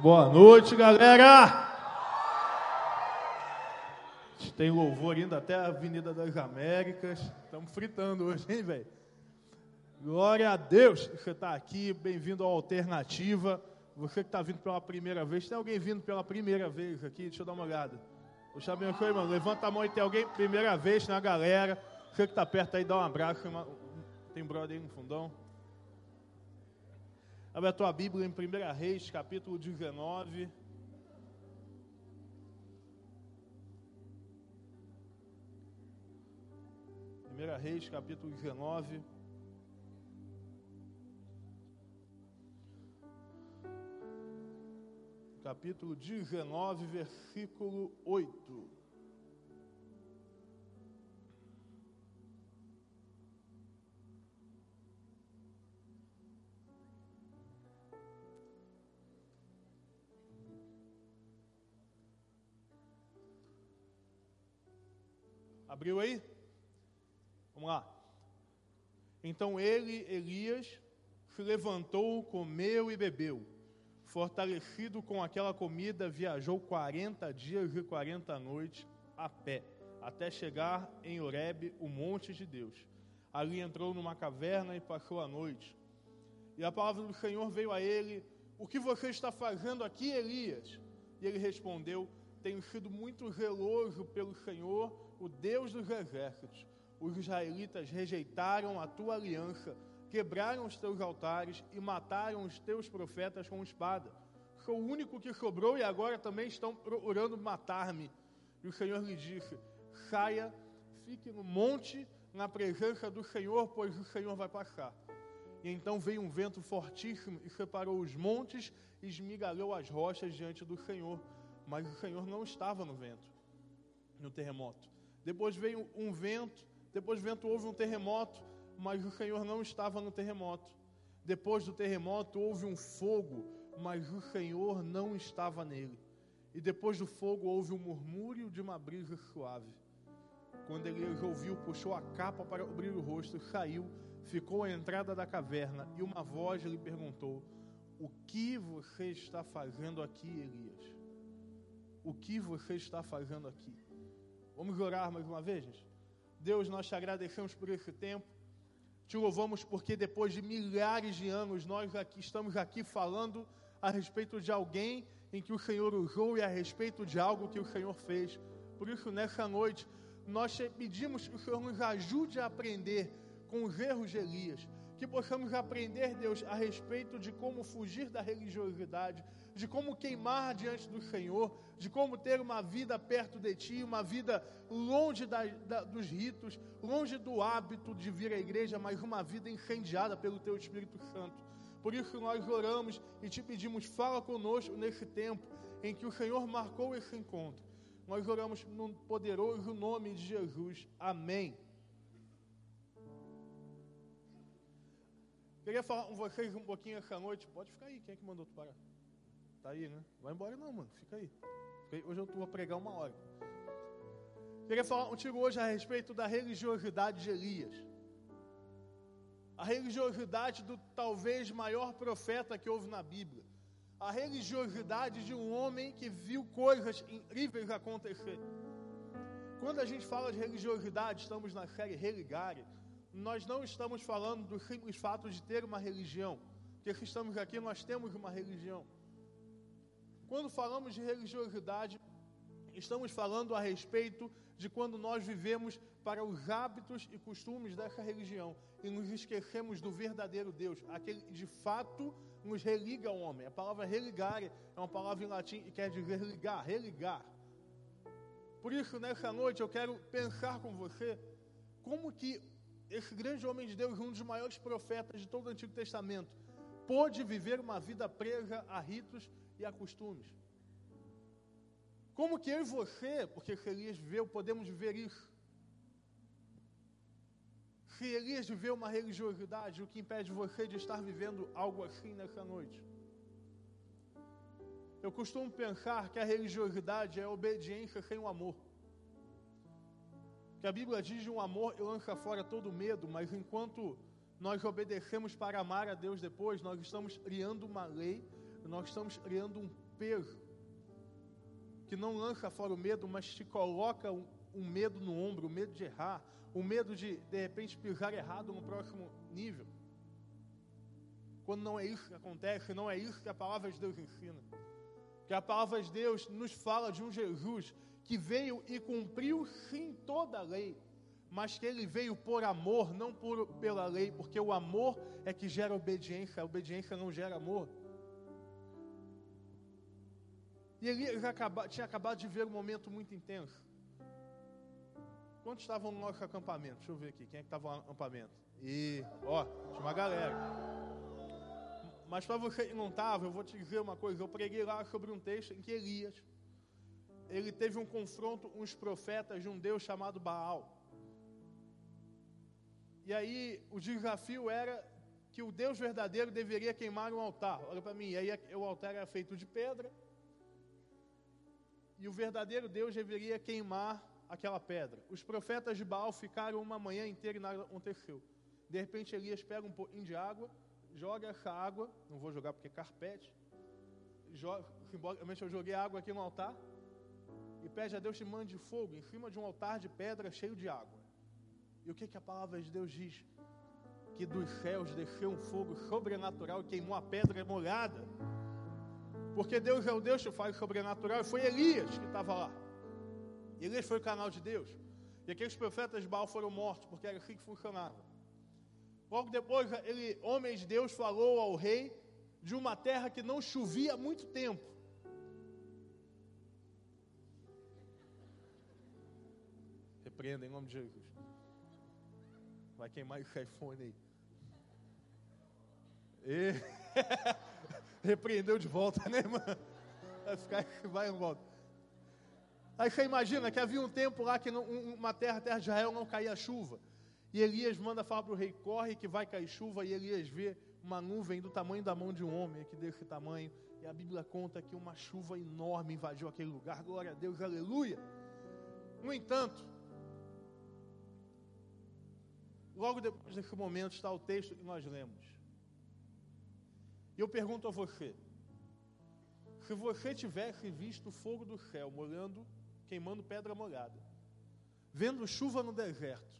Boa noite, galera! Tem louvor ainda até a Avenida das Américas. Estamos fritando hoje, hein, velho? Glória a Deus que você está aqui. Bem-vindo à Alternativa. Você que está vindo pela primeira vez. Tem alguém vindo pela primeira vez aqui? Deixa eu dar uma olhada. Deus te mano. Levanta a mão e tem alguém primeira vez na galera. Você que está perto aí, dá um abraço. Tem brother aí no fundão. Abre a tua Bíblia em 1 Reis, capítulo 19. Primeira Reis, capítulo 19. Capítulo 19, versículo 8. Abriu aí? Vamos lá. Então ele, Elias, se levantou, comeu e bebeu. Fortalecido com aquela comida, viajou 40 dias e 40 noites a pé, até chegar em Horebe, o monte de Deus. Ali entrou numa caverna e passou a noite. E a palavra do Senhor veio a ele: O que você está fazendo aqui, Elias? E ele respondeu: Tenho sido muito zeloso pelo Senhor, o Deus dos exércitos. Os israelitas rejeitaram a tua aliança, quebraram os teus altares e mataram os teus profetas com espada. Sou o único que sobrou e agora também estão procurando matar-me. E o Senhor lhe disse: Saia, fique no monte, na presença do Senhor, pois o Senhor vai passar. E então veio um vento fortíssimo e separou os montes e esmigalhou as rochas diante do Senhor. Mas o Senhor não estava no vento, no terremoto. Depois veio um vento, depois do vento houve um terremoto, mas o Senhor não estava no terremoto. Depois do terremoto houve um fogo, mas o Senhor não estava nele. E depois do fogo houve um murmúrio de uma brisa suave. Quando ele ouviu, puxou a capa para cobrir o rosto, saiu, ficou à entrada da caverna e uma voz lhe perguntou: O que você está fazendo aqui, Elias? O que você está fazendo aqui? Vamos orar mais uma vez, gente? Deus, nós te agradecemos por esse tempo. Te louvamos porque depois de milhares de anos nós aqui estamos aqui falando a respeito de alguém em que o Senhor usou e a respeito de algo que o Senhor fez. Por isso, nessa noite, nós pedimos que o Senhor nos ajude a aprender com os erros de Elias, que possamos aprender, Deus, a respeito de como fugir da religiosidade, de como queimar diante do Senhor, de como ter uma vida perto de Ti, uma vida longe da, da, dos ritos, longe do hábito de vir à igreja, mas uma vida incendiada pelo Teu Espírito Santo. Por isso nós oramos e te pedimos, fala conosco nesse tempo em que o Senhor marcou esse encontro. Nós oramos no poderoso nome de Jesus. Amém. Queria falar com vocês um pouquinho essa noite. Pode ficar aí, quem é que mandou tu parar? Tá aí, né? Vai embora não, mano. Fica aí. Hoje eu vou pregar uma hora. Queria falar contigo hoje a respeito da religiosidade de Elias. A religiosidade do talvez maior profeta que houve na Bíblia. A religiosidade de um homem que viu coisas incríveis acontecer. Quando a gente fala de religiosidade, estamos na série Religare. Nós não estamos falando do simples fato de ter uma religião. Porque estamos aqui, nós temos uma religião. Quando falamos de religiosidade, estamos falando a respeito de quando nós vivemos para os hábitos e costumes dessa religião e nos esquecemos do verdadeiro Deus, aquele que de fato nos religa ao homem. A palavra religare é uma palavra em latim e quer dizer ligar, religar. Por isso, nessa noite, eu quero pensar com você como que esse grande homem de Deus, um dos maiores profetas de todo o Antigo Testamento, pôde viver uma vida presa a ritos e a costumes. Como que eu e você, porque se Elias viveu, podemos viver isso? Se Elias viveu uma religiosidade, o que impede você de estar vivendo algo assim nessa noite? Eu costumo pensar que a religiosidade é a obediência sem o amor. Que a Bíblia diz de um amor e lança fora todo medo, mas enquanto nós obedecemos para amar a Deus depois, nós estamos criando uma lei nós estamos criando um peso que não lança fora o medo, mas te coloca um, um medo no ombro, o medo de errar, o medo de, de repente, pisar errado no próximo nível. Quando não é isso que acontece, não é isso que a palavra de Deus ensina. Que a palavra de Deus nos fala de um Jesus que veio e cumpriu sim toda a lei, mas que ele veio por amor, não por, pela lei, porque o amor é que gera obediência, a obediência não gera amor. E ele já acaba, tinha acabado de ver um momento muito intenso. Quantos estavam no nosso acampamento? Deixa eu ver aqui, quem é que estava no acampamento? E, ó, tinha uma galera. Mas para você que não estava, eu vou te dizer uma coisa. Eu preguei lá sobre um texto em que Elias, ele teve um confronto com os profetas de um Deus chamado Baal. E aí o desafio era que o Deus verdadeiro deveria queimar um altar. Olha para mim, e aí o altar era feito de pedra. E o verdadeiro Deus deveria queimar aquela pedra. Os profetas de Baal ficaram uma manhã inteira e nada aconteceu. De repente Elias pega um pouquinho de água, joga essa água, não vou jogar porque é carpete, simbolicamente eu joguei água aqui no altar, e pede a Deus que mande fogo em cima de um altar de pedra cheio de água. E o que, que a palavra de Deus diz? Que dos céus desceu um fogo sobrenatural e queimou a pedra molhada. Porque Deus é o Deus que faz sobrenatural. E foi Elias que estava lá. Elias foi o canal de Deus. E aqueles profetas de Baal foram mortos, porque era assim que funcionava. Logo depois, ele, homem de Deus falou ao rei de uma terra que não chovia há muito tempo. Repreenda em nome de Jesus. Vai queimar esse iPhone aí. E... Repreendeu de volta, né, irmã? Vai ficar, vai em volta. Aí você imagina que havia um tempo lá que não, uma terra, terra de Israel, não caía chuva. E Elias manda falar para o rei: corre que vai cair chuva. E Elias vê uma nuvem do tamanho da mão de um homem, que desse tamanho. E a Bíblia conta que uma chuva enorme invadiu aquele lugar. Glória a Deus, aleluia. No entanto, logo depois desse momento está o texto que nós lemos. Eu pergunto a você: se você tivesse visto o fogo do céu molhando, queimando pedra molhada, vendo chuva no deserto,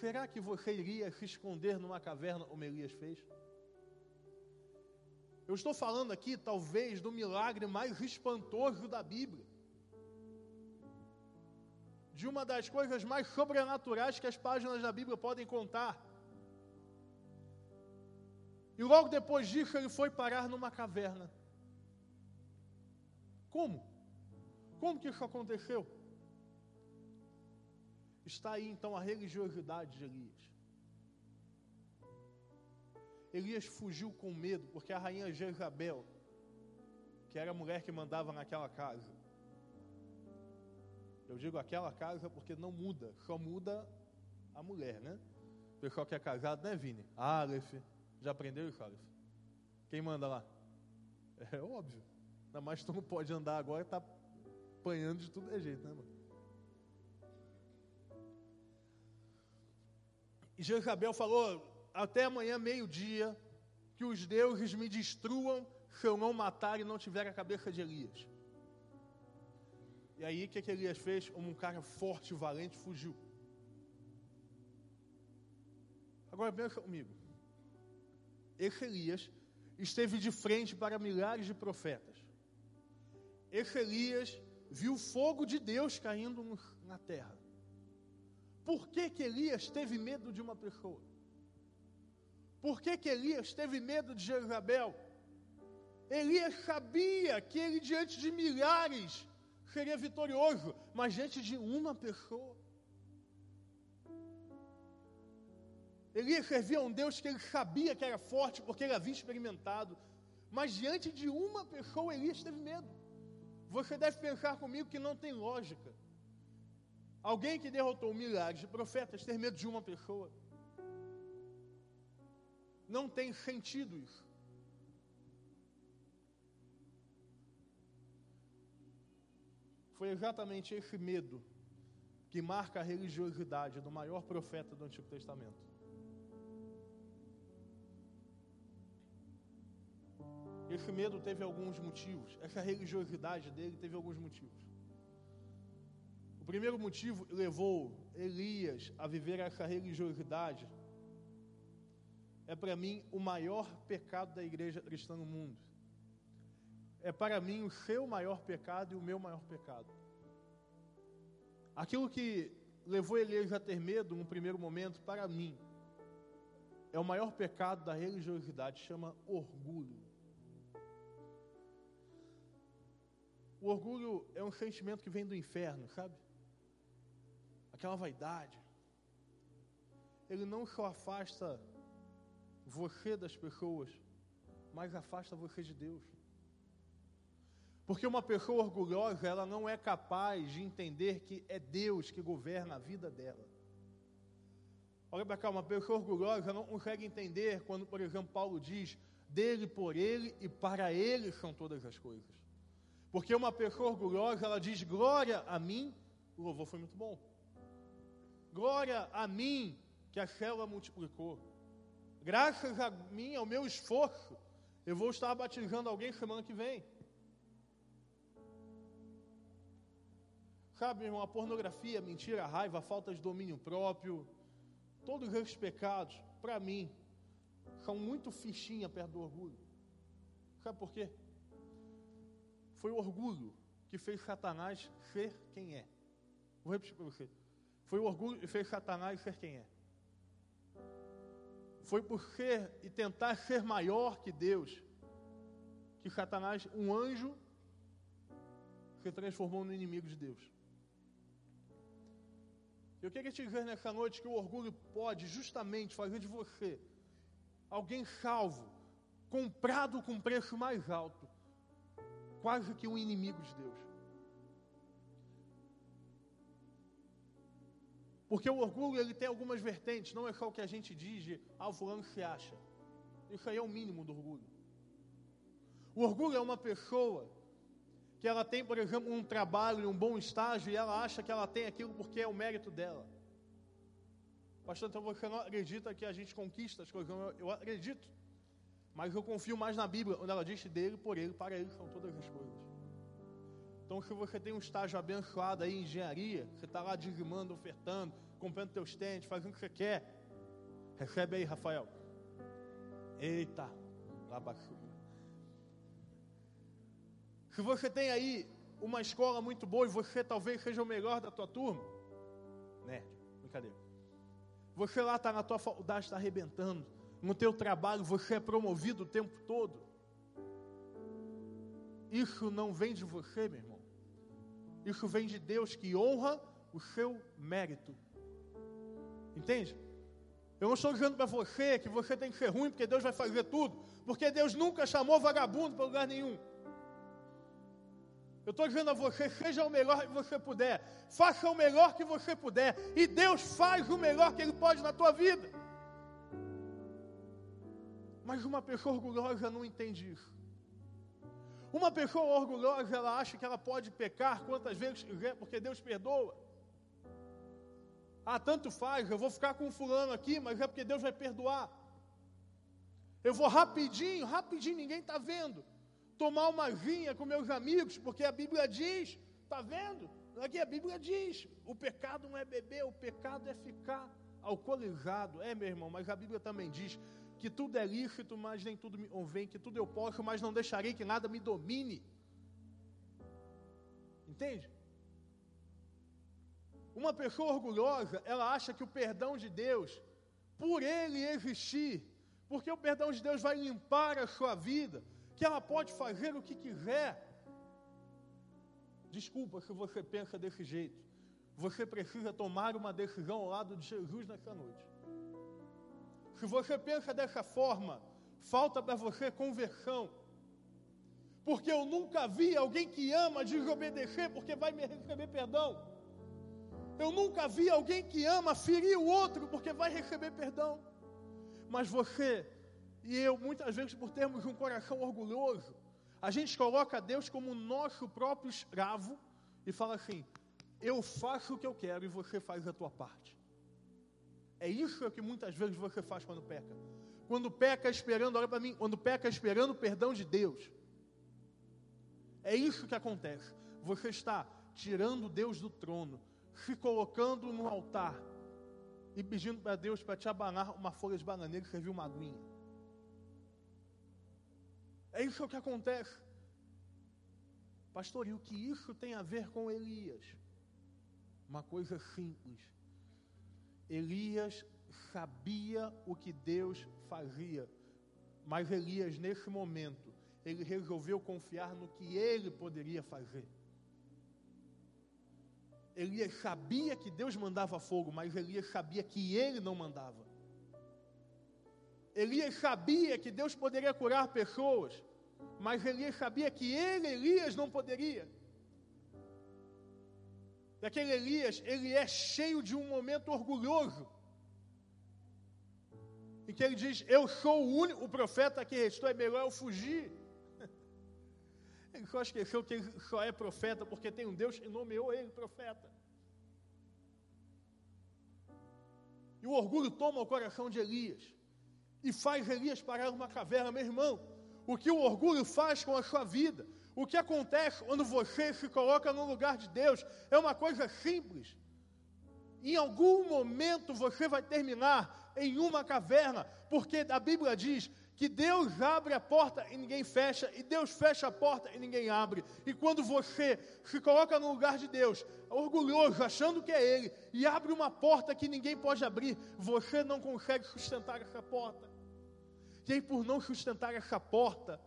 será que você iria se esconder numa caverna como Elias fez? Eu estou falando aqui, talvez, do milagre mais espantoso da Bíblia. De uma das coisas mais sobrenaturais que as páginas da Bíblia podem contar. E logo depois disso ele foi parar numa caverna. Como? Como que isso aconteceu? Está aí então a religiosidade de Elias. Elias fugiu com medo, porque a rainha Jezabel, que era a mulher que mandava naquela casa, eu digo aquela casa porque não muda, só muda a mulher, né? O pessoal que é casado, né, Vini? Aleph, já aprendeu Aleph? Quem manda lá? É óbvio. Ainda mais tu não pode andar agora e tá apanhando de tudo é jeito, né, mano? E Jezabel falou: até amanhã, meio-dia, que os deuses me destruam se eu não matar e não tiver a cabeça de Elias. E aí, o que, que Elias fez? Como um cara forte e valente, fugiu. Agora, pensa comigo. Esse esteve de frente para milhares de profetas. Esse viu fogo de Deus caindo na terra. Por que, que Elias teve medo de uma pessoa? Por que, que Elias teve medo de Jezabel? Elias sabia que ele, diante de milhares, seria vitorioso, mas diante de uma pessoa. Elias servia a um Deus que ele sabia que era forte, porque ele havia experimentado, mas diante de uma pessoa, Elias teve medo. Você deve pensar comigo que não tem lógica. Alguém que derrotou milhares de profetas ter medo de uma pessoa. Não tem sentido isso. Foi exatamente esse medo que marca a religiosidade do maior profeta do Antigo Testamento. Esse medo teve alguns motivos. Essa religiosidade dele teve alguns motivos. O primeiro motivo levou Elias a viver essa religiosidade. É para mim o maior pecado da igreja cristã no mundo. É para mim o seu maior pecado e o meu maior pecado. Aquilo que levou Elias a ter medo no primeiro momento, para mim, é o maior pecado da religiosidade, chama orgulho. O orgulho é um sentimento que vem do inferno, sabe? Aquela vaidade. Ele não só afasta você das pessoas, mas afasta você de Deus. Porque uma pessoa orgulhosa, ela não é capaz de entender que é Deus que governa a vida dela. Olha para cá, uma pessoa orgulhosa não consegue entender quando, por exemplo, Paulo diz: dele, por ele e para ele são todas as coisas. Porque uma pessoa orgulhosa, ela diz glória a mim, o louvor foi muito bom. Glória a mim, que a célula multiplicou. Graças a mim, ao meu esforço, eu vou estar batizando alguém semana que vem. Sabe, irmão, a pornografia, a mentira, a raiva, a falta de domínio próprio, todos esses pecados, para mim, são muito fichinha perto do orgulho. Sabe por quê? Foi o orgulho que fez Satanás ser quem é. Vou repetir para você. Foi o orgulho que fez Satanás ser quem é. Foi por ser e tentar ser maior que Deus que Satanás, um anjo, se transformou no inimigo de Deus. Eu queria te dizer nessa noite que o orgulho pode justamente fazer de você alguém salvo, comprado com preço mais alto, quase que um inimigo de Deus. Porque o orgulho ele tem algumas vertentes, não é só o que a gente diz de ah, fulano se acha. Isso aí é o mínimo do orgulho. O orgulho é uma pessoa que ela tem, por exemplo, um trabalho, um bom estágio, e ela acha que ela tem aquilo porque é o mérito dela. Pastor, então você não acredita que a gente conquista as coisas? Eu acredito. Mas eu confio mais na Bíblia, onde ela diz dele, por ele, para ele são todas as coisas. Então, se você tem um estágio abençoado aí em engenharia, você está lá dizimando, ofertando, comprando teus tênis, fazendo o que você quer, recebe aí, Rafael. Eita, lá baixo. Se você tem aí uma escola muito boa e você talvez seja o melhor da tua turma, nerd, brincadeira. Você lá está na tua faculdade, está arrebentando no teu trabalho você é promovido o tempo todo. Isso não vem de você, meu irmão. Isso vem de Deus que honra o seu mérito. Entende? Eu não estou dizendo para você que você tem que ser ruim porque Deus vai fazer tudo, porque Deus nunca chamou vagabundo para lugar nenhum. Eu estou dizendo a você, seja o melhor que você puder, faça o melhor que você puder, e Deus faz o melhor que Ele pode na tua vida. Mas uma pessoa orgulhosa não entende isso. Uma pessoa orgulhosa, ela acha que ela pode pecar quantas vezes quiser, porque Deus perdoa. Ah, tanto faz, eu vou ficar com fulano aqui, mas é porque Deus vai perdoar. Eu vou rapidinho, rapidinho, ninguém está vendo. Tomar uma vinha com meus amigos, porque a Bíblia diz, está vendo? Aqui a Bíblia diz: o pecado não é beber, o pecado é ficar alcoolizado. É, meu irmão, mas a Bíblia também diz que tudo é lícito, mas nem tudo me convém, que tudo eu posso, mas não deixarei que nada me domine. Entende? Uma pessoa orgulhosa, ela acha que o perdão de Deus, por ele existir, porque o perdão de Deus vai limpar a sua vida, que ela pode fazer o que quiser. Desculpa se você pensa desse jeito. Você precisa tomar uma decisão ao lado de Jesus nessa noite. Se você pensa dessa forma, falta para você conversão. Porque eu nunca vi alguém que ama desobedecer porque vai me receber perdão. Eu nunca vi alguém que ama ferir o outro porque vai receber perdão. Mas você e eu, muitas vezes, por termos um coração orgulhoso, a gente coloca Deus como nosso próprio escravo e fala assim: eu faço o que eu quero e você faz a tua parte. É isso que muitas vezes você faz quando peca. quando peca esperando, olha para mim, quando peca esperando o perdão de Deus. É isso que acontece. Você está tirando Deus do trono, se colocando no altar e pedindo para Deus para te abanar uma folha de bananeira e servir uma aguinha. É isso que acontece. Pastor, e o que isso tem a ver com Elias? Uma coisa simples. Elias sabia o que Deus fazia, mas Elias, nesse momento, ele resolveu confiar no que ele poderia fazer. Elias sabia que Deus mandava fogo, mas Elias sabia que ele não mandava. Elias sabia que Deus poderia curar pessoas, mas Elias sabia que ele, Elias, não poderia. E aquele Elias, ele é cheio de um momento orgulhoso. Em que ele diz: Eu sou o único o profeta que restou, é melhor eu fugir. Ele só esqueceu que ele só é profeta porque tem um Deus que nomeou ele profeta. E o orgulho toma o coração de Elias e faz Elias parar numa caverna, meu irmão. O que o orgulho faz com a sua vida, o que acontece quando você se coloca no lugar de Deus, é uma coisa simples. Em algum momento você vai terminar em uma caverna, porque a Bíblia diz que Deus abre a porta e ninguém fecha, e Deus fecha a porta e ninguém abre. E quando você se coloca no lugar de Deus, orgulhoso, achando que é Ele, e abre uma porta que ninguém pode abrir, você não consegue sustentar essa porta. E aí, por não sustentar essa porta,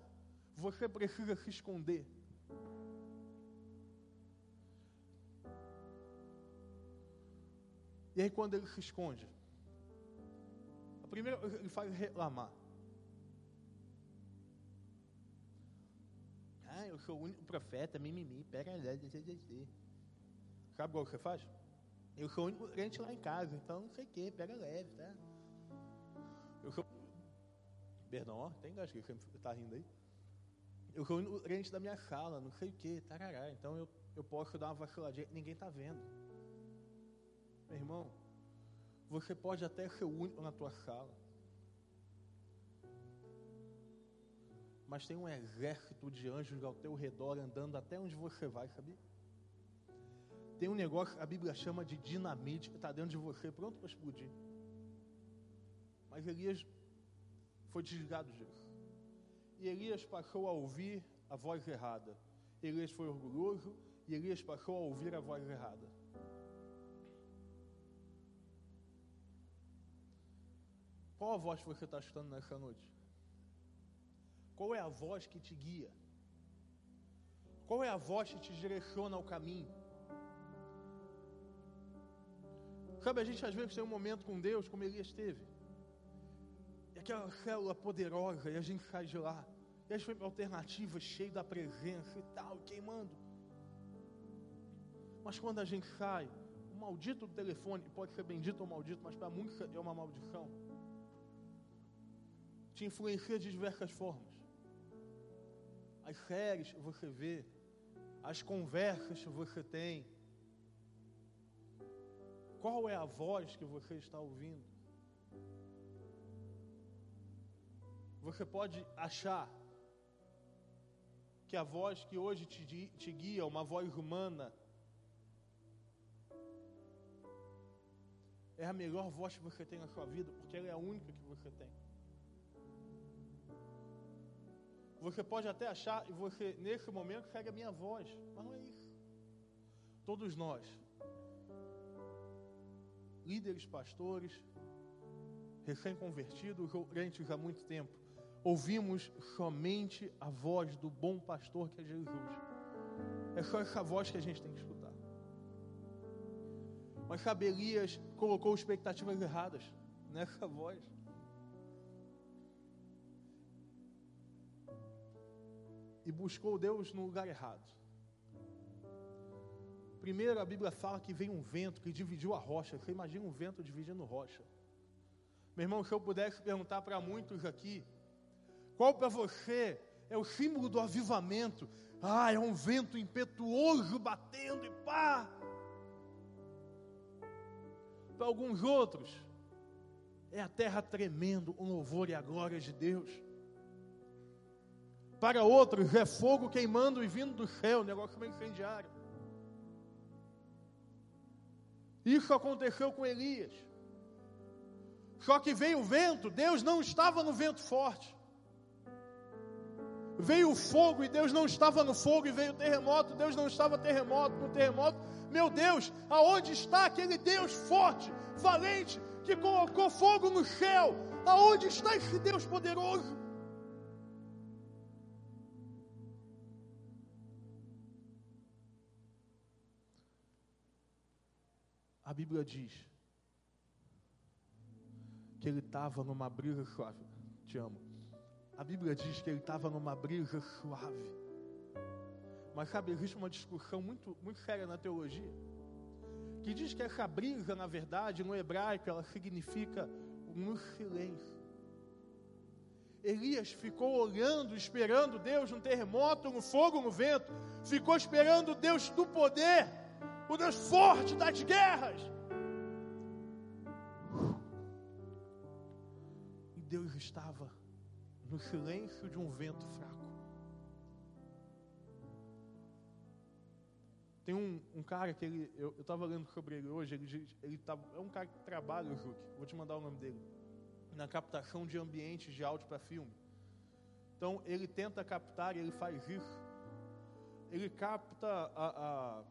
você precisa se esconder. E aí, quando ele se esconde, a primeira ele faz reclamar. Ah, eu sou o único profeta, mimimi, pega leve, Sabe o que você faz? Eu sou o único crente lá em casa, então não sei o que, pega leve, tá? Eu sou. Perdão, ó, tem gajo que você está rindo aí. Eu sou o crente da minha sala, não sei o que, tarará. Então eu, eu posso dar uma vaciladinha, ninguém está vendo. Meu irmão, você pode até ser o único na tua sala. mas tem um exército de anjos ao teu redor andando até onde você vai, sabia? Tem um negócio que a Bíblia chama de dinamite que está dentro de você, pronto para explodir. Mas Elias foi desligado disso. E Elias passou a ouvir a voz errada. Elias foi orgulhoso e Elias passou a ouvir a voz errada. Qual a voz que você está escutando nessa noite? Qual é a voz que te guia? Qual é a voz que te direciona ao caminho? Sabe, a gente às vezes tem um momento com Deus, como Elias teve. E aquela célula poderosa, e a gente sai de lá. A gente foi para alternativa, cheio da presença e tal, queimando. Mas quando a gente sai, o maldito do telefone, pode ser bendito ou maldito, mas para muitos é uma maldição. Te influencia de diversas formas as séries você vê, as conversas você tem. Qual é a voz que você está ouvindo? Você pode achar que a voz que hoje te, te guia, uma voz humana, é a melhor voz que você tem na sua vida, porque ela é a única que você tem. Você pode até achar, e você, nesse momento, segue a minha voz, mas não é isso. Todos nós, líderes, pastores, recém-convertidos ou crentes há muito tempo, ouvimos somente a voz do bom pastor que é Jesus. É só essa voz que a gente tem que escutar. Mas sabe, colocou expectativas erradas nessa voz. e buscou Deus no lugar errado. Primeiro a Bíblia fala que veio um vento que dividiu a rocha. Você imagina um vento dividindo rocha. Meu irmão, se eu pudesse perguntar para muitos aqui, qual para você é o símbolo do avivamento? Ah, é um vento impetuoso batendo e pá. Para alguns outros, é a terra tremendo o louvor e a glória de Deus. Para outros é fogo queimando e vindo do céu, negócio meio incendiário. Isso aconteceu com Elias. Só que veio o vento, Deus não estava no vento forte. Veio o fogo e Deus não estava no fogo, e veio o terremoto, Deus não estava terremoto, no terremoto. Meu Deus, aonde está aquele Deus forte, valente, que colocou fogo no céu? Aonde está esse Deus poderoso? A Bíblia diz que ele estava numa brisa suave. Te amo. A Bíblia diz que ele estava numa brisa suave. Mas sabe, existe uma discussão muito, muito séria na teologia que diz que essa brisa, na verdade, no hebraico, ela significa no silêncio. Elias ficou olhando, esperando Deus no terremoto, no fogo, no vento, ficou esperando Deus do poder, o Deus forte das guerras. E Deus estava no silêncio de um vento fraco. Tem um, um cara que ele, eu estava lendo sobre ele hoje, ele, ele tá, é um cara que trabalha, Juque, vou te mandar o nome dele, na captação de ambientes de áudio para filme. Então ele tenta captar e ele faz isso. Ele capta a, a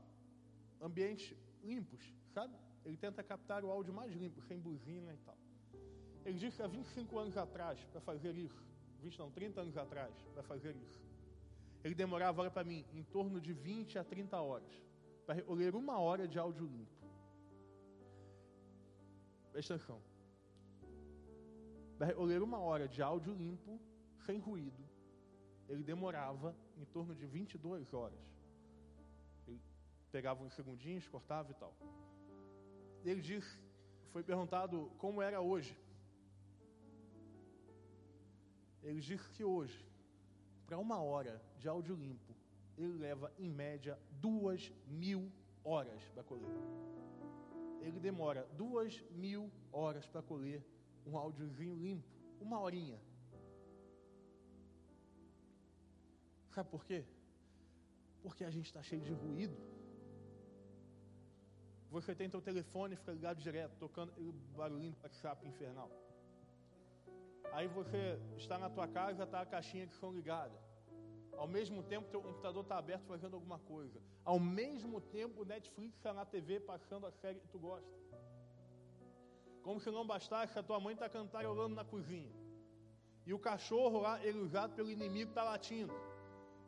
ambientes limpos, sabe? Ele tenta captar o áudio mais limpo, sem buzina e tal. Ele diz que há 25 anos atrás, para fazer isso, 20 não, 30 anos atrás, para fazer isso, ele demorava, olha para mim, em torno de 20 a 30 horas para ler uma hora de áudio limpo. Presta atenção. Para ler uma hora de áudio limpo, sem ruído, ele demorava em torno de 22 horas. Ele pegava uns segundinhos, cortava e tal. Ele disse, foi perguntado como era hoje. Ele disse que hoje, para uma hora de áudio limpo, ele leva em média duas mil horas para colher. Ele demora duas mil horas para colher um áudiozinho limpo, uma horinha. Sabe por quê? Porque a gente está cheio de ruído. Você tem seu telefone, fica ligado direto, tocando barulhinho do WhatsApp infernal. Aí você está na tua casa, está a caixinha de som ligada. Ao mesmo tempo, teu computador está aberto fazendo alguma coisa. Ao mesmo tempo, o Netflix está na TV passando a série que tu gosta. Como se não bastasse, a tua mãe está cantarolando na cozinha. E o cachorro lá, ele usado pelo inimigo, está latindo.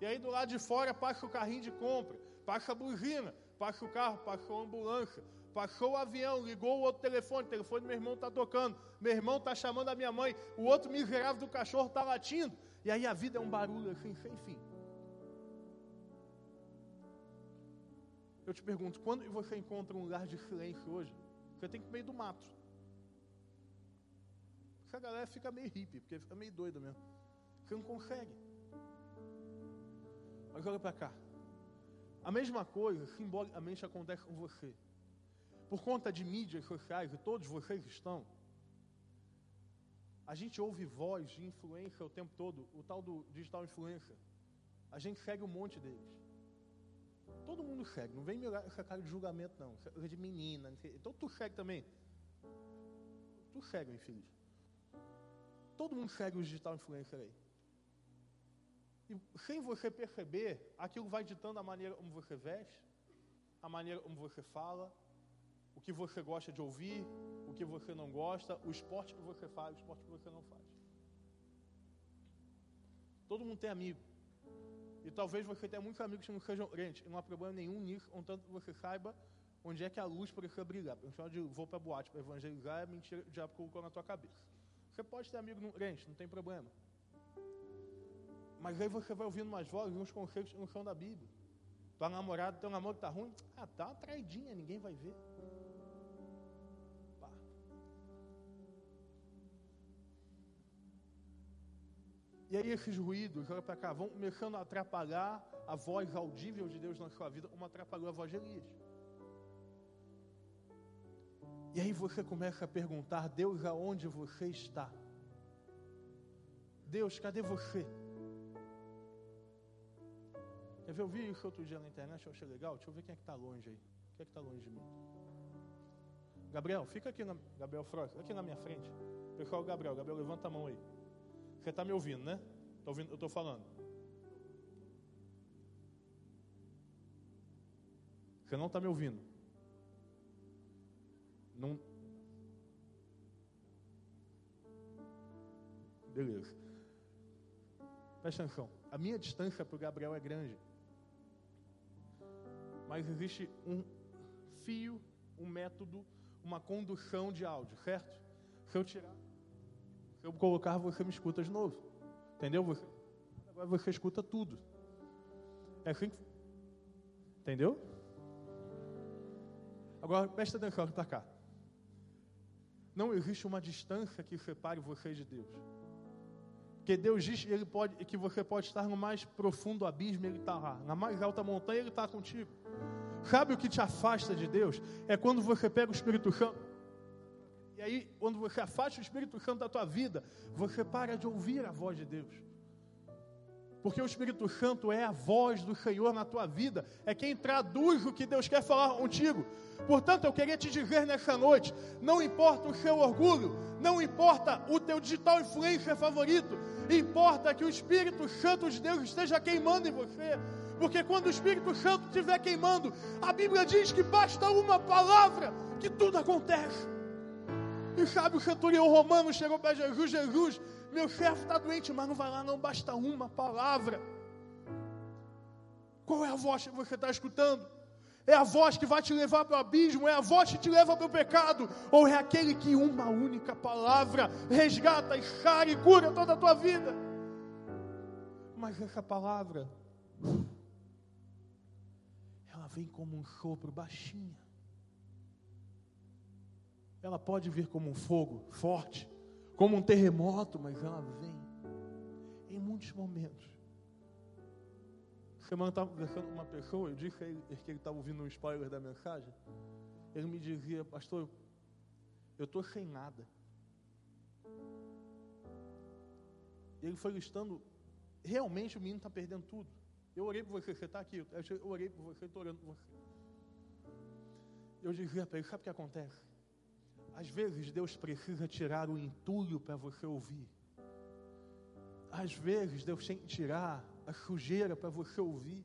E aí do lado de fora passa o carrinho de compra, passa a buzina, passa o carro, passou a ambulância, Passou o avião, ligou o outro telefone, o telefone do meu irmão está tocando, meu irmão está chamando a minha mãe, o outro miserável do cachorro está latindo. E aí a vida é um barulho assim, sem fim. Eu te pergunto, quando você encontra um lugar de silêncio hoje, você tem que ir meio do mato. Essa galera fica meio hippie, porque fica meio doida mesmo. Você não consegue. Mas olha para cá. A mesma coisa, simbolicamente, acontece com você por conta de mídias sociais, e todos vocês estão, a gente ouve voz de influência o tempo todo, o tal do digital influencer. A gente segue um monte deles. Todo mundo segue, não vem me olhar essa cara de julgamento, não. Coisa de menina. Então tu segue também. Tu segue, infeliz. Todo mundo segue o digital influencer aí. E sem você perceber, aquilo vai ditando a maneira como você veste, a maneira como você fala, o que você gosta de ouvir, o que você não gosta, o esporte que você faz, o esporte que você não faz. Todo mundo tem amigo. E talvez você tenha muitos amigos que não sejam crentes, não há problema nenhum nisso, contanto que você saiba onde é que a luz precisa brilhar. Pensar de vou para boate para evangelizar é mentira que o diabo colocou na tua cabeça. Você pode ter amigo não crente, não tem problema. Mas aí você vai ouvindo umas vozes, uns conceitos que não são da Bíblia. Tua namorada, teu namoro está ruim, ah, tá uma traidinha, ninguém vai ver. E aí esses ruídos, olha para cá, vão começando a atrapalhar a voz audível de Deus na sua vida, como atrapalhou a voz de Elias. E aí você começa a perguntar: Deus, aonde você está? Deus, cadê você? Quer ver? Eu vi isso outro dia na internet, eu achei legal. Deixa eu ver quem é que está longe aí. Quem é que está longe de mim? Gabriel, fica aqui, na, Gabriel Frost, aqui na minha frente. Pessoal, Gabriel, Gabriel, levanta a mão aí. Você está me ouvindo, né? Tô ouvindo, eu estou falando. Você não está me ouvindo. Não. Beleza. Presta atenção. A minha distância para o Gabriel é grande. Mas existe um fio, um método, uma condução de áudio, certo? Se eu tirar, se eu colocar, você me escuta de novo. Entendeu? Você, agora você escuta tudo. É assim que. Entendeu? Agora presta atenção para cá. Não existe uma distância que separe você de Deus. Porque Deus diz ele pode, que você pode estar no mais profundo abismo, Ele está lá. Na mais alta montanha, Ele está contigo. Sabe o que te afasta de Deus? É quando você pega o Espírito Santo. E aí, quando você afasta o Espírito Santo da tua vida, você para de ouvir a voz de Deus. Porque o Espírito Santo é a voz do Senhor na tua vida, é quem traduz o que Deus quer falar contigo. Portanto, eu queria te dizer nessa noite: não importa o seu orgulho, não importa o teu digital influencer favorito, importa que o Espírito Santo de Deus esteja queimando em você. Porque quando o Espírito Santo estiver queimando, a Bíblia diz que basta uma palavra que tudo acontece. E sabe, o centurião romano chegou para Jesus: Jesus, meu chefe está doente, mas não vai lá, não basta uma palavra. Qual é a voz que você está escutando? É a voz que vai te levar para o abismo? É a voz que te leva para o pecado? Ou é aquele que uma única palavra resgata, enxara e cura toda a tua vida? Mas essa palavra, ela vem como um sopro baixinha. Ela pode vir como um fogo forte, como um terremoto, mas ela vem em muitos momentos semana estava conversando com uma pessoa, eu disse que ele estava ouvindo um spoiler da mensagem. Ele me dizia, pastor, eu estou sem nada. Ele foi listando, realmente o menino está perdendo tudo. Eu orei por você, você está aqui, eu orei por você, estou orando por você. Eu dizia para ele, sabe o que acontece? Às vezes Deus precisa tirar o entulho para você ouvir. Às vezes Deus tem que tirar a sujeira para você ouvir.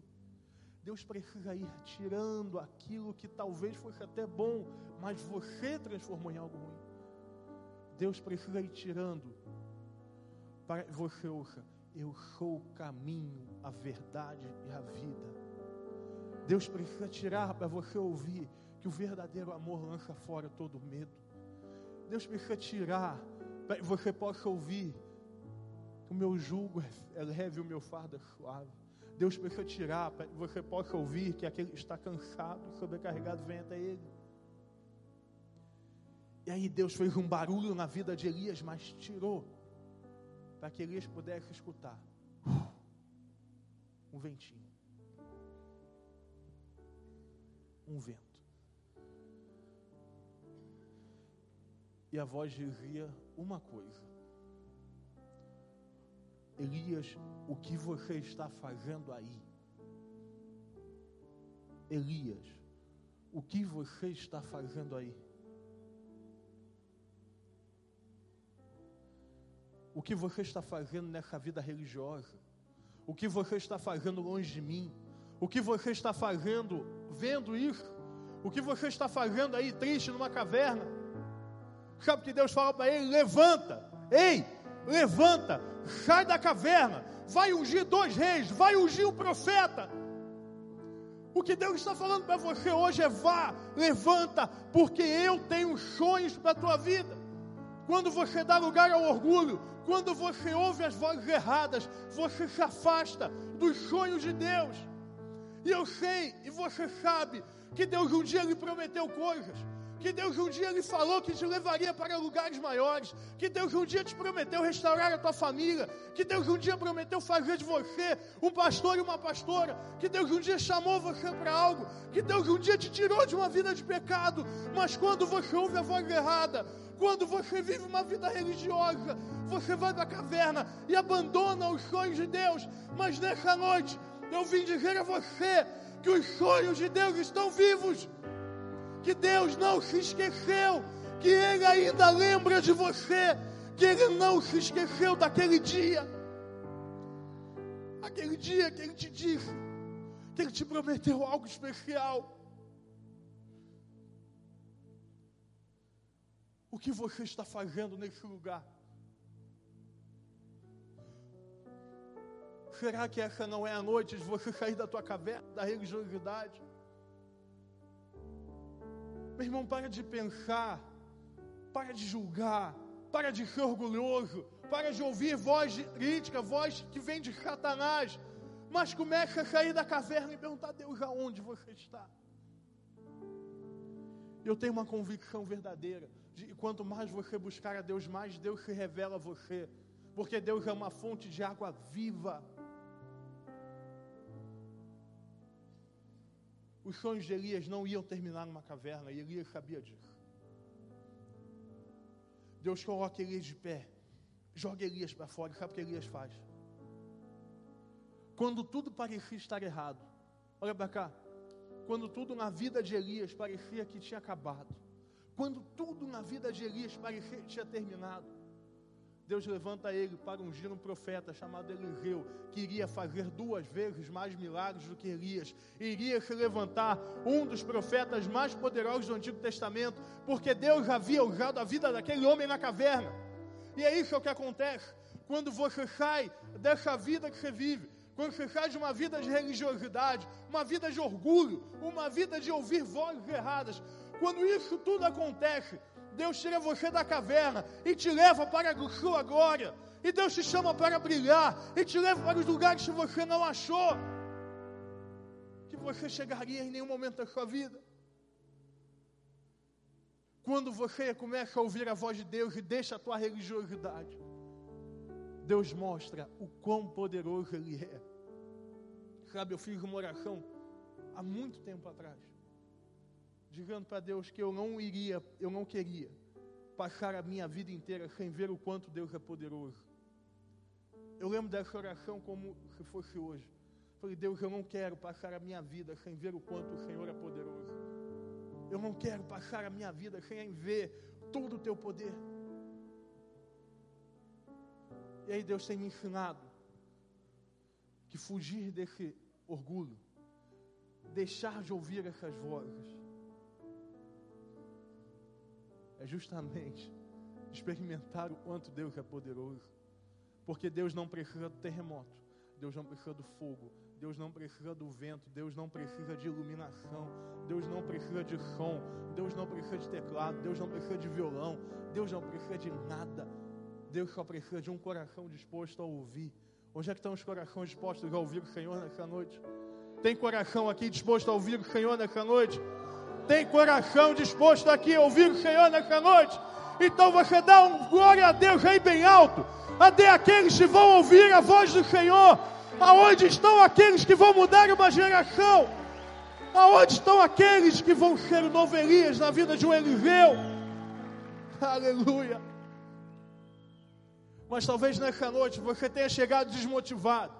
Deus precisa ir tirando aquilo que talvez fosse até bom, mas você transformou em algo ruim. Deus precisa ir tirando para que você ouça: Eu sou o caminho, a verdade e a vida. Deus precisa tirar para você ouvir que o verdadeiro amor lança fora todo medo. Deus precisa tirar para que você possa ouvir o meu jugo é leve, o meu fardo é suave. Deus precisa tirar para que você possa ouvir que aquele que está cansado, sobrecarregado, vem até Ele. E aí Deus fez um barulho na vida de Elias, mas tirou para que Elias pudesse escutar um ventinho, um vento. E a voz dizia uma coisa: Elias, o que você está fazendo aí? Elias, o que você está fazendo aí? O que você está fazendo nessa vida religiosa? O que você está fazendo longe de mim? O que você está fazendo vendo isso? O que você está fazendo aí triste numa caverna? Sabe que Deus fala para ele? Levanta, ei, levanta, sai da caverna, vai ungir dois reis, vai ungir um profeta. O que Deus está falando para você hoje é vá, levanta, porque eu tenho sonhos para a tua vida. Quando você dá lugar ao orgulho, quando você ouve as vozes erradas, você se afasta dos sonhos de Deus. E eu sei, e você sabe, que Deus um dia lhe prometeu coisas, que Deus um dia lhe falou que te levaria para lugares maiores, que Deus um dia te prometeu restaurar a tua família, que Deus um dia prometeu fazer de você um pastor e uma pastora, que Deus um dia chamou você para algo, que Deus um dia te tirou de uma vida de pecado, mas quando você ouve a voz errada, quando você vive uma vida religiosa, você vai para a caverna e abandona os sonhos de Deus, mas nessa noite eu vim dizer a você que os sonhos de Deus estão vivos que Deus não se esqueceu, que Ele ainda lembra de você, que Ele não se esqueceu daquele dia, aquele dia que Ele te disse, que Ele te prometeu algo especial. O que você está fazendo nesse lugar? Será que essa não é a noite de você sair da tua caverna, da religiosidade? Meu irmão, para de pensar, para de julgar, para de ser orgulhoso, para de ouvir voz de crítica, voz que vem de Satanás, mas comece a sair da caverna e perguntar a Deus aonde você está. Eu tenho uma convicção verdadeira de que quanto mais você buscar a Deus, mais Deus se revela a você, porque Deus é uma fonte de água viva. Os sonhos de Elias não iam terminar numa caverna, e Elias sabia disso. Deus coloca Elias de pé, joga Elias para fora, sabe o que Elias faz? Quando tudo parecia estar errado, olha para cá, quando tudo na vida de Elias parecia que tinha acabado, quando tudo na vida de Elias parecia que tinha terminado, Deus levanta ele para ungir um profeta chamado Eliseu, que iria fazer duas vezes mais milagres do que Elias. Iria se levantar um dos profetas mais poderosos do Antigo Testamento, porque Deus havia usado a vida daquele homem na caverna. E é isso que acontece quando você sai dessa vida que você vive, quando você sai de uma vida de religiosidade, uma vida de orgulho, uma vida de ouvir vozes erradas. Quando isso tudo acontece, Deus tira você da caverna e te leva para a sua glória. E Deus te chama para brilhar e te leva para os lugares que você não achou que você chegaria em nenhum momento da sua vida. Quando você começa a ouvir a voz de Deus e deixa a tua religiosidade, Deus mostra o quão poderoso Ele é. Sabe, eu fiz uma oração há muito tempo atrás dizendo para Deus que eu não iria, eu não queria passar a minha vida inteira sem ver o quanto Deus é poderoso. Eu lembro dessa oração como se fosse hoje. Falei, Deus, eu não quero passar a minha vida sem ver o quanto o Senhor é poderoso. Eu não quero passar a minha vida sem ver todo o teu poder. E aí Deus tem me ensinado que fugir desse orgulho, deixar de ouvir essas vozes, é justamente experimentar o quanto Deus é poderoso. Porque Deus não precisa do terremoto, Deus não precisa do fogo, Deus não precisa do vento, Deus não precisa de iluminação, Deus não precisa de som, Deus não precisa de teclado, Deus não precisa de violão, Deus não precisa de nada. Deus só precisa de um coração disposto a ouvir. Onde é que estão os corações dispostos a ouvir o Senhor nessa noite? Tem coração aqui disposto a ouvir o Senhor nessa noite? Tem coração disposto aqui a ouvir o Senhor nessa noite, então você dá um glória a Deus aí bem alto. Até aqueles que vão ouvir a voz do Senhor. Aonde estão aqueles que vão mudar uma geração? Aonde estão aqueles que vão ser novelias na vida de um Eliseu? Aleluia. Mas talvez nessa noite você tenha chegado desmotivado,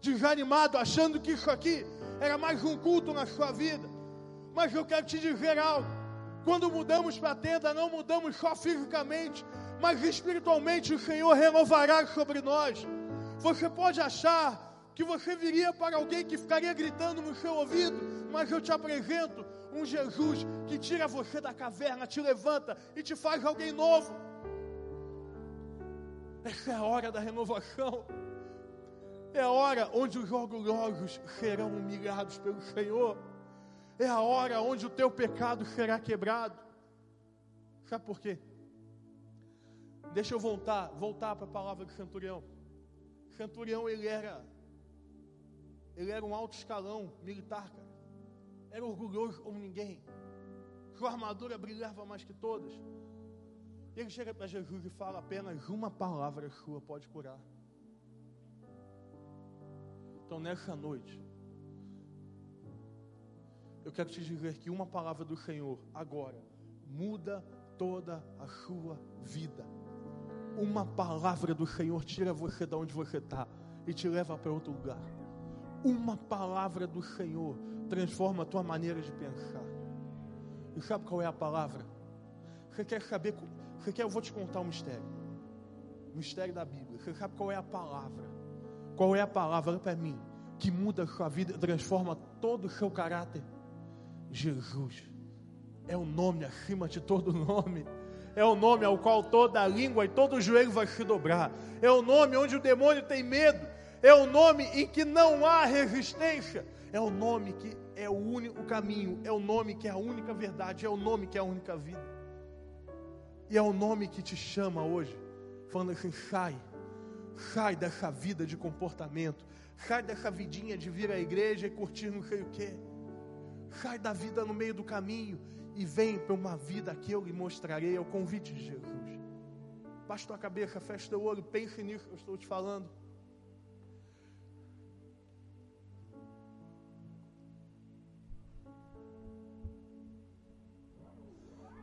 desanimado, achando que isso aqui era mais um culto na sua vida. Mas eu quero te dizer algo. Quando mudamos para a tenda, não mudamos só fisicamente, mas espiritualmente o Senhor renovará sobre nós. Você pode achar que você viria para alguém que ficaria gritando no seu ouvido, mas eu te apresento um Jesus que tira você da caverna, te levanta e te faz alguém novo. Essa é a hora da renovação. É a hora onde os orgulhosos serão humilhados pelo Senhor é a hora onde o teu pecado será quebrado. Sabe por quê? Deixa eu voltar, voltar para a palavra do centurião. O centurião ele era ele era um alto escalão militar, cara. Era orgulhoso como ninguém. que a armadura brilhava mais que todas. Ele chega para Jesus e fala: apenas uma palavra sua pode curar. Então, nessa noite, eu quero te dizer que uma palavra do Senhor, agora, muda toda a sua vida. Uma palavra do Senhor tira você de onde você está e te leva para outro lugar. Uma palavra do Senhor transforma a tua maneira de pensar. E sabe qual é a palavra? Você quer saber? Você quer? Eu vou te contar um mistério. O mistério da Bíblia. Você sabe qual é a palavra? Qual é a palavra para mim que muda a sua vida, transforma todo o seu caráter? Jesus. É o nome acima de todo nome. É o nome ao qual toda a língua e todo o joelho vai se dobrar. É o nome onde o demônio tem medo. É o nome em que não há resistência. É o nome que é o único caminho. É o nome que é a única verdade. É o nome que é a única vida. E é o nome que te chama hoje, falando assim: sai, sai dessa vida de comportamento, sai dessa vidinha de vir à igreja e curtir não sei o quê. Sai da vida no meio do caminho e vem para uma vida que eu lhe mostrarei. É o convite de Jesus. Baixa tua cabeça, fecha teu olho, pense nisso que eu estou te falando.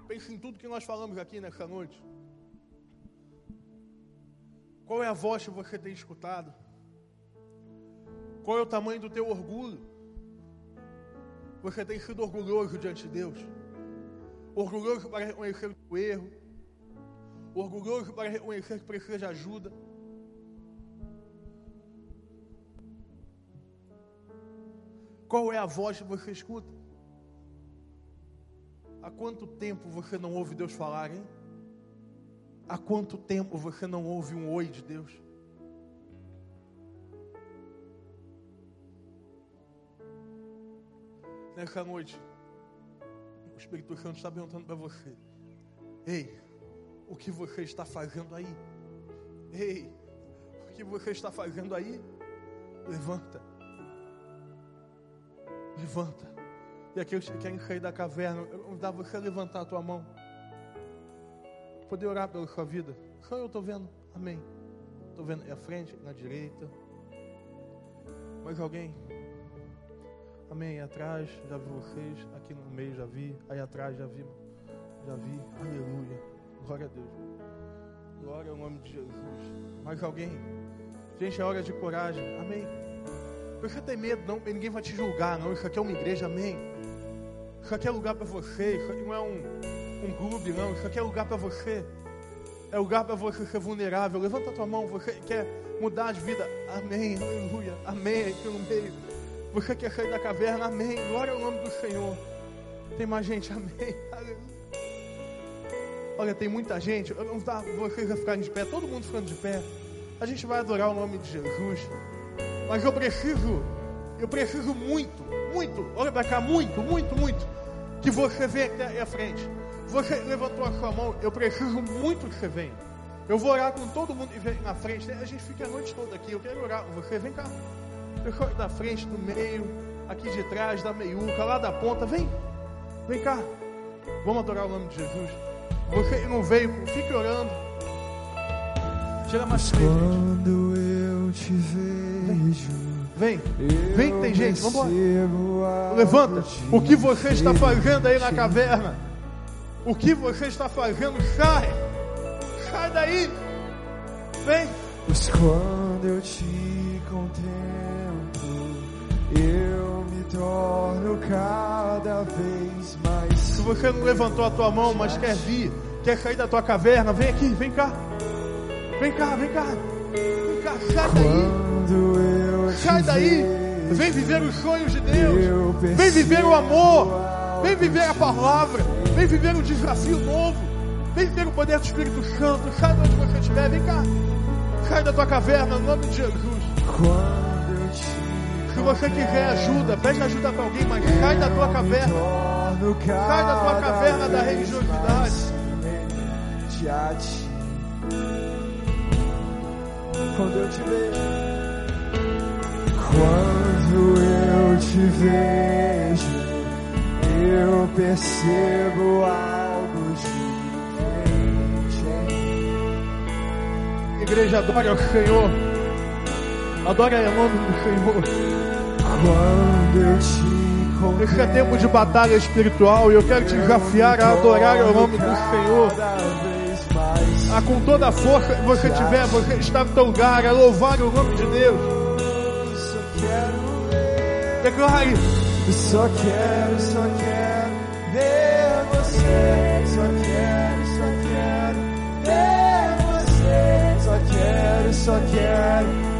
Pense em tudo que nós falamos aqui nessa noite. Qual é a voz que você tem escutado? Qual é o tamanho do teu orgulho? Você tem sido orgulhoso diante de Deus? Orgulhoso para reconhecer o erro? Orgulhoso para reconhecer que precisa de ajuda? Qual é a voz que você escuta? Há quanto tempo você não ouve Deus falar, hein? Há quanto tempo você não ouve um oi de Deus? Nessa noite, o Espírito Santo está perguntando para você: Ei, o que você está fazendo aí? Ei, o que você está fazendo aí? Levanta. Levanta. E aqueles que querem sair da caverna, dá você levantar a tua mão. Poder orar pela sua vida. Só eu estou vendo. Amém. Estou vendo aí à frente, na direita. Mais alguém? Amém. Aí atrás, já vi vocês. Aqui no meio já vi. Aí atrás já vi. Já vi. Aleluia. Glória a Deus. Glória ao nome de Jesus. Mais alguém? Gente, é hora de coragem. Amém. Você tem medo, não. Ninguém vai te julgar, não. Isso aqui é uma igreja, amém. Isso aqui é lugar para você. Isso aqui não é um, um clube, não. Isso aqui é lugar para você. É lugar para você ser vulnerável. Levanta a tua mão. Você quer mudar de vida. Amém. Aleluia. Amém. Aqui no meio. Você quer sair da caverna. Amém. Glória ao nome do Senhor. Tem mais gente. Amém. Olha, tem muita gente. Eu não dá vocês a ficarem de pé. Todo mundo ficando de pé. A gente vai adorar o nome de Jesus. Mas eu preciso. Eu preciso muito. Muito. Olha para cá. Muito, muito, muito que você venha aqui à frente. Você levantou a sua mão, eu preciso muito que você venha. Eu vou orar com todo mundo que vem na frente. A gente fica a noite toda aqui. Eu quero orar com você. Vem cá. Pessoal da frente, do meio, aqui de trás, da meiuca, lá da ponta. Vem. Vem cá. Vamos adorar o nome de Jesus. Você não veio, fique orando. Tira mais três, Quando eu te vejo. Vem, vem, tem gente, vamos embora. Levanta. O que você está fazendo aí na caverna? O que você está fazendo? Sai, sai daí. Vem. Pois quando eu te contemplo, eu me torno cada vez mais. Se você não levantou a tua mão, mas quer vir, quer sair da tua caverna, vem aqui, vem cá. Vem cá, vem cá. Vem cá, sai daí. Sai daí. Vem viver os sonhos de Deus. eu Vem viver o amor. Vem viver a palavra. Vem viver um desafio novo. Vem viver o poder do Espírito Santo. Sai de onde você estiver. Vem cá. Sai da tua caverna, no nome de Jesus. Se você quiser ajuda, pede ajuda para alguém, mas sai da tua caverna. Sai da tua caverna da religiosidade. Quando eu te vejo, quando eu te vejo, eu percebo algo diferente. Igreja, adora o Senhor. Adora o nome do Senhor. Quando eu te Esse é tempo de batalha espiritual e eu quero te desafiar a adorar o nome do Senhor. A com toda a força que você tiver, você está lugar, a louvar o nome de Deus. Declare, Só quero, só quero ver você. Só quero, só quero ver você. Só quero, só quero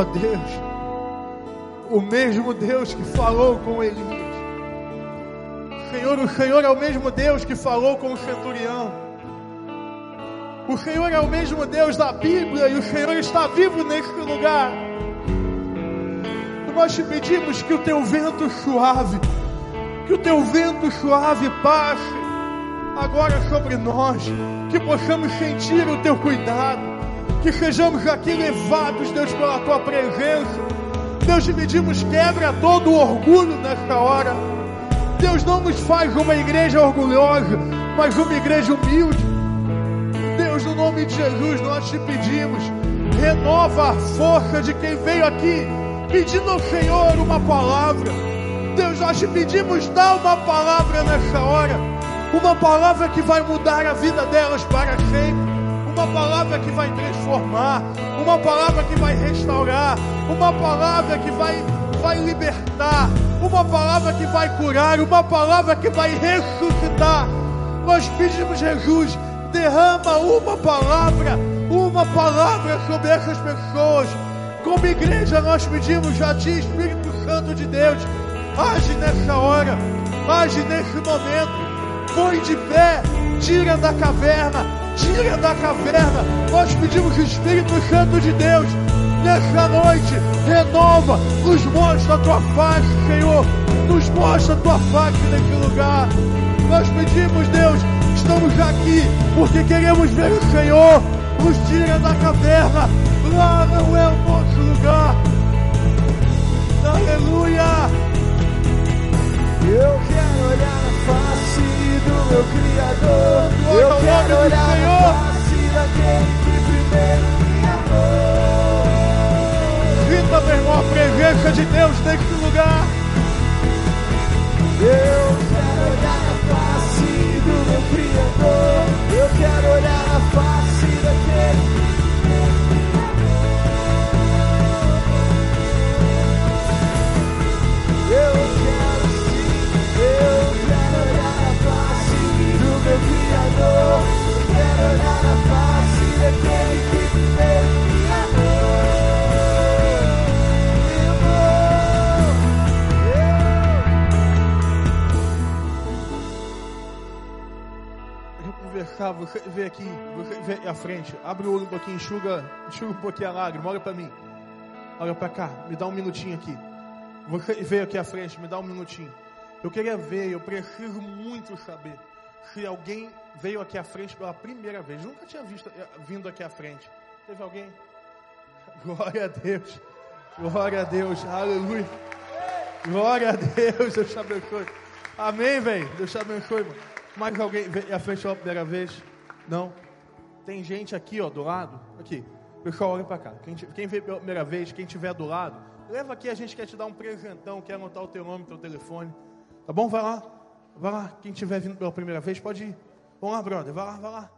ó Deus, o mesmo Deus que falou com Elias. Senhor, o Senhor é o mesmo Deus que falou com o centurião. O Senhor é o mesmo Deus da Bíblia e o Senhor está vivo neste lugar. Nós te pedimos que o teu vento suave, que o teu vento suave passe agora sobre nós, que possamos sentir o teu cuidado, que sejamos aqui levados, Deus, pela tua presença. Deus, te pedimos, quebra todo o orgulho nesta hora. Deus, não nos faz uma igreja orgulhosa, mas uma igreja humilde. Deus, no nome de Jesus, nós te pedimos, renova a força de quem veio aqui, pedindo ao Senhor uma palavra. Deus, nós te pedimos, dá uma palavra nessa hora, uma palavra que vai mudar a vida delas para sempre, uma palavra que vai transformar, uma palavra que vai restaurar, uma palavra que vai, vai libertar, uma palavra que vai curar, uma palavra que vai ressuscitar. Nós pedimos, Jesus, derrama uma palavra, uma palavra sobre essas pessoas. Como igreja, nós pedimos a Ti, Espírito Santo de Deus, age nessa hora, age nesse momento. Põe de pé, tira da caverna, tira da caverna. Nós pedimos o Espírito Santo de Deus, nessa noite, renova, nos mostra a tua face, Senhor, nos mostra a tua face nesse lugar. Nós pedimos, Deus, estamos aqui porque queremos ver o Senhor, nos tira da caverna, lá não é o nosso lugar. Aleluia! Eu quero olhar face do meu Criador. Glória Eu quero olhar na Senhor. face daquele que primeiro me amou. Sinta, meu irmão, a presença vê aqui, vê à frente, abre o olho um pouquinho, enxuga, enxuga um pouquinho a lágrima, olha para mim. Olha para cá, me dá um minutinho aqui. Veio aqui à frente, me dá um minutinho. Eu queria ver, eu preciso muito saber. se alguém veio aqui à frente pela primeira vez. Nunca tinha visto, eh, vindo aqui à frente. Teve alguém? Glória a Deus. Glória a Deus. Aleluia. Glória a Deus. Deus te abençoe. Amém, velho. Deus te abençoe, mano. Mais alguém veio à frente pela primeira vez? Não? Tem gente aqui, ó, do lado. Aqui. Pessoal, olha pra cá. Quem, quem pela primeira vez, quem tiver do lado, leva aqui, a gente quer te dar um presentão, quer anotar o teu nome, teu telefone. Tá bom? Vai lá. Vai lá. Quem tiver vindo pela primeira vez, pode ir. Vamos lá, brother. Vai lá, vai lá.